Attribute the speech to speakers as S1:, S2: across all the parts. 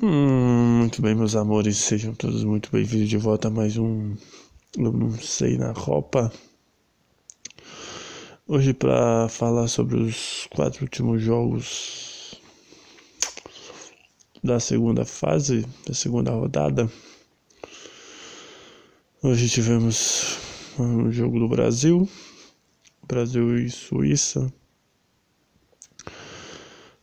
S1: Hum, muito bem, meus amores, sejam todos muito bem-vindos de volta a mais um Eu Não Sei na Copa. Hoje, para falar sobre os quatro últimos jogos da segunda fase, da segunda rodada. Hoje tivemos um jogo do Brasil, Brasil e Suíça,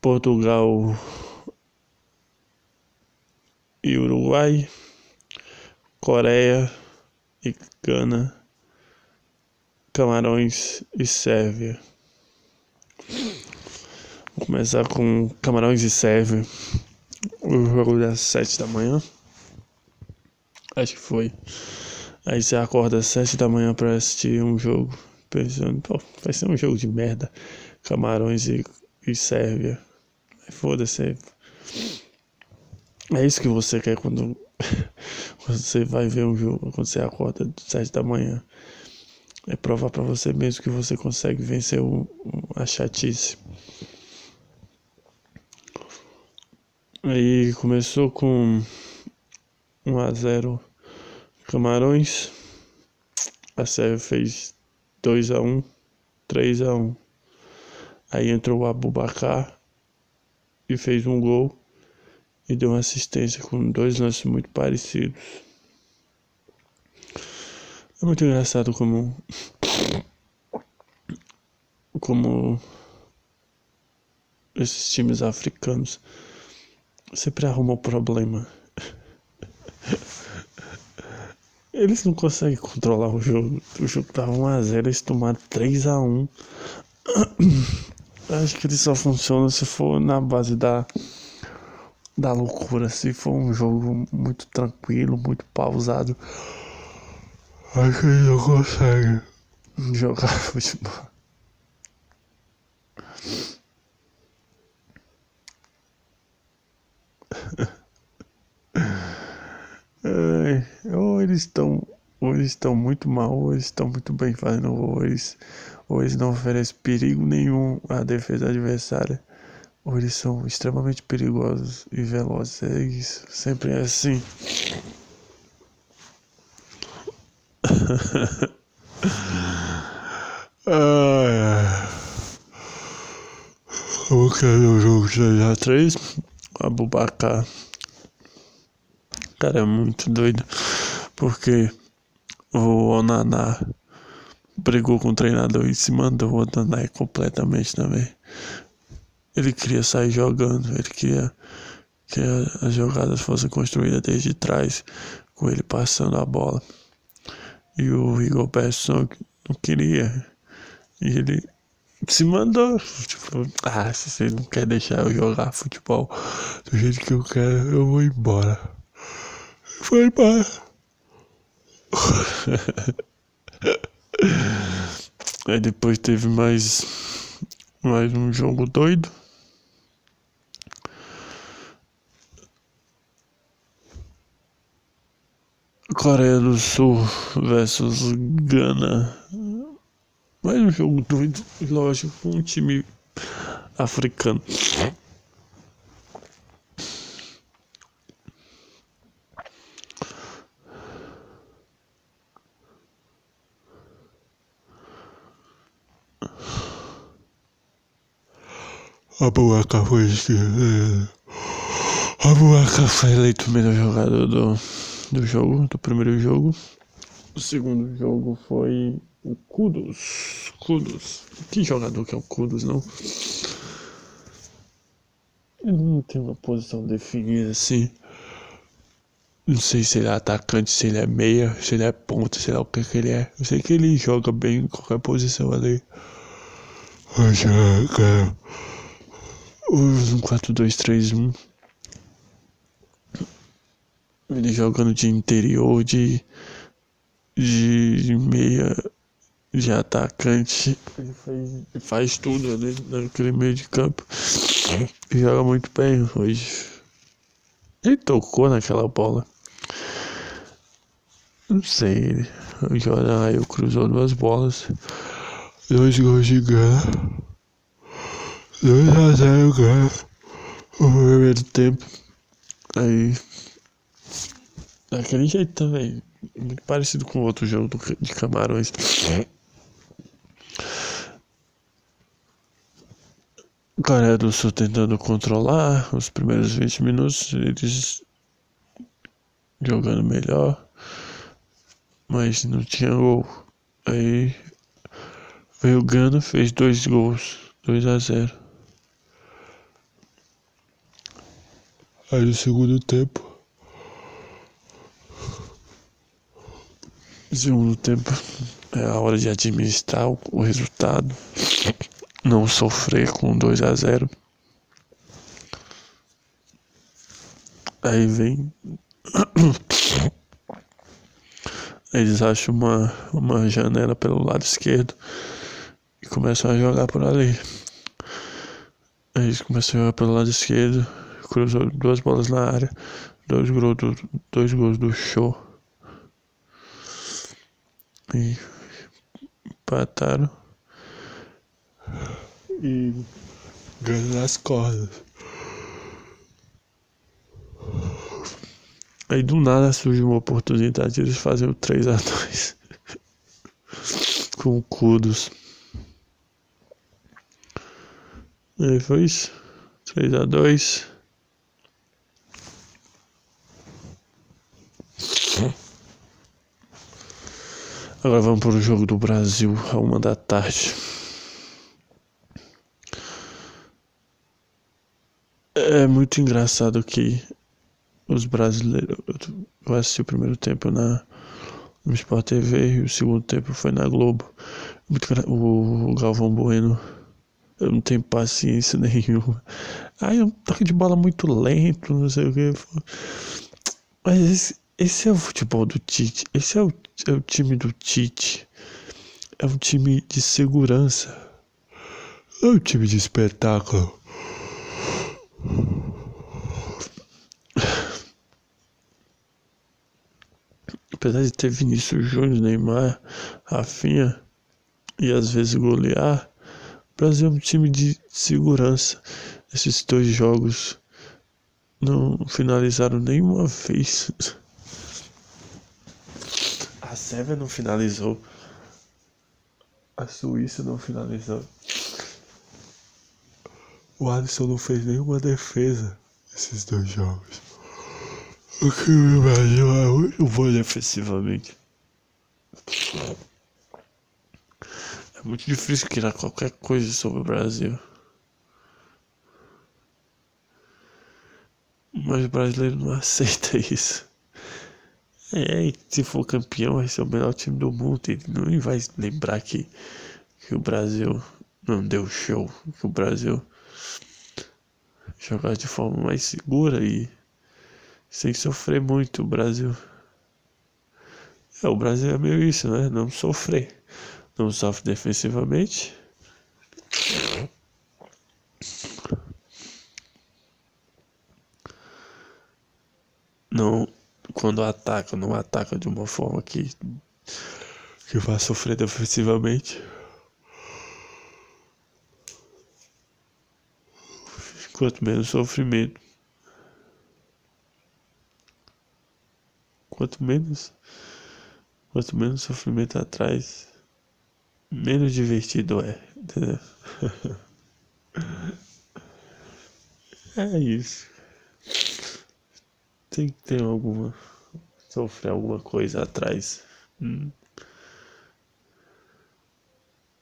S1: Portugal e Uruguai, Coreia e Gana, Camarões e Sérvia. Vou começar com Camarões e Sérvia. O jogo das sete da manhã. Acho que foi. Aí você acorda às sete da manhã para assistir um jogo, pensando, pô, vai ser um jogo de merda. Camarões e, e Sérvia. Foda-se. É isso que você quer quando você vai ver um jogo, quando você acorda às sete da manhã. É provar para você mesmo que você consegue vencer o, a chatice. Aí começou com 1 a 0 Camarões. A Sérvia fez 2 a 1, 3 a 1. Aí entrou o Abubacar e fez um gol e deu uma assistência com dois lances muito parecidos. É muito engraçado como como esses times africanos sempre arrumam problema. Eles não conseguem controlar o jogo. O jogo tava 1x0, eles tomaram 3x1. Acho que ele só funciona se for na base da da loucura. Se for um jogo muito tranquilo, muito pausado, acho que ele não consegue jogar futebol. Ai, ou eles estão ou eles estão muito mal, ou eles estão muito bem fazendo, ou eles, ou eles não oferecem perigo nenhum à defesa adversária ou eles são extremamente perigosos e velozes. É isso, sempre é assim. Vamos querer o jogo 3x3. Abubacar. Cara, é muito doido. Porque o Onaná brigou com o treinador e se mandou o Onaná completamente também. Ele queria sair jogando, ele queria que as jogadas fossem construídas desde trás, com ele passando a bola. E o Rigoberto não queria. E ele se mandou. Tipo, ah, se você não quer deixar eu jogar futebol do jeito que eu quero, eu vou embora. Foi embora. Aí depois teve mais mais um jogo doido. Coreia do Sul versus Gana. Mais um jogo doido, lógico, com um time africano. A Buaca foi a Buaca foi eleito o melhor jogador do do jogo, do primeiro jogo. O segundo jogo foi o Kudos. Kudos. Que jogador que é o Kudos, não? Ele não tem uma posição definida assim. Não sei se ele é atacante, se ele é meia, se ele é ponta, sei lá o que, que ele é. Eu sei que ele joga bem em qualquer posição ali. Cara, um 4-2-3-1 ele jogando de interior, de, de meia, de atacante. Ele faz, ele faz tudo ali naquele meio de campo. Ele joga muito bem hoje. Ele tocou naquela bola. Não sei. O Jordan Raio cruzou duas bolas. Dois gols de Gana. 2 a 0 Gana. O primeiro tempo. Aí. Daquele jeito também. Muito parecido com o outro jogo do, de Camarões. Coreia do Sul tentando controlar os primeiros 20 minutos, eles jogando melhor, mas não tinha gol. Aí veio o Gana, fez dois gols, 2 a 0. Aí no segundo tempo. Segundo tempo é a hora de administrar o resultado não sofrer com 2 a 0 Aí vem. Eles acham uma, uma janela pelo lado esquerdo e começam a jogar por ali. Eles começam a jogar pelo lado esquerdo, cruzou duas bolas na área, dois gols do, dois gols do show. E empataram e ganha nas cordas. Aí do nada surge uma oportunidade de eles fazerem o 3x2 com o Kudos. Aí foi isso. 3x2. Agora vamos para o jogo do Brasil, a uma da tarde. É muito engraçado que os brasileiros. Eu assisti o primeiro tempo na no Sport TV e o segundo tempo foi na Globo. O Galvão Bueno. Eu não tenho paciência nenhuma. Ai, é um toque de bola muito lento, não sei o que. Mas esse, é o futebol do Tite. Esse é o, é o time do Tite. É um time de segurança. É um time de espetáculo. Apesar de ter Vinícius Júnior, Neymar, Rafinha e às vezes golear, o Brasil é um time de segurança. Esses dois jogos não finalizaram nenhuma vez. Sérvia não finalizou. A Suíça não finalizou. O Alisson não fez nenhuma defesa nesses dois jogos. O que me Brasil é muito bom defensivamente. É muito difícil criar qualquer coisa sobre o Brasil. Mas o brasileiro não aceita isso. É, se for campeão, vai ser o melhor time do mundo. Ele não vai lembrar que, que o Brasil não deu show. Que o Brasil jogar de forma mais segura e sem sofrer muito o Brasil. É, o Brasil é meio isso, né? Não sofrer. Não sofre defensivamente. Não, quando ataca, não ataca de uma forma que que vai sofrer defensivamente. Quanto menos sofrimento. Quanto menos. Quanto menos sofrimento atrás, menos divertido é. Entendeu? é isso. Tem que ter alguma. Sofrer alguma coisa atrás. Hum.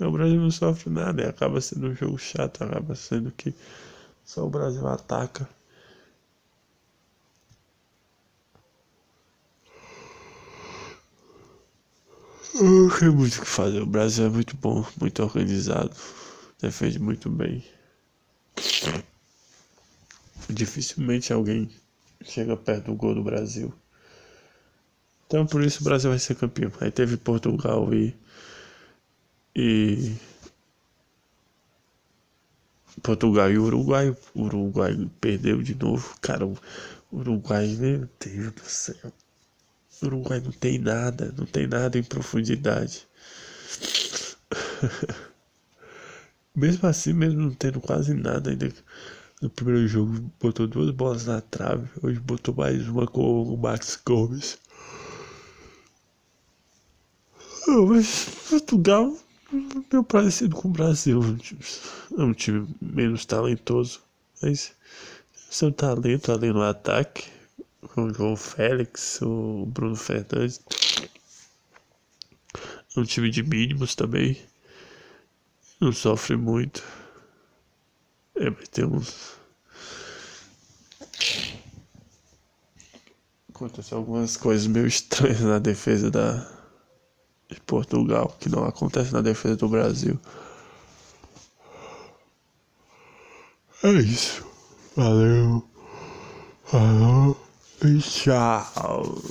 S1: O Brasil não sofre nada, acaba sendo um jogo chato, acaba sendo que só o Brasil ataca. Não tem muito o que fazer. O Brasil é muito bom, muito organizado, defende muito bem. Dificilmente alguém chega perto do gol do Brasil. Então por isso o Brasil vai ser campeão. Aí teve Portugal e. E Portugal e Uruguai. O Uruguai perdeu de novo. Cara, o Uruguai, meu Deus do céu. Uruguai não tem nada, não tem nada em profundidade. mesmo assim, mesmo não tendo quase nada ainda, No primeiro jogo botou duas bolas na trave, hoje botou mais uma com o Max Gomes. Oh, mas Portugal meu parecido com o Brasil. É um time menos talentoso, mas seu talento ali no ataque, com o João Félix, o Bruno Fernandes. É um time de mínimos também. Não sofre muito. É, mas tem uns. Aconteceu algumas coisas meio estranhas na defesa da, de Portugal, que não acontece na defesa do Brasil. É isso. Valeu. Falou e tchau.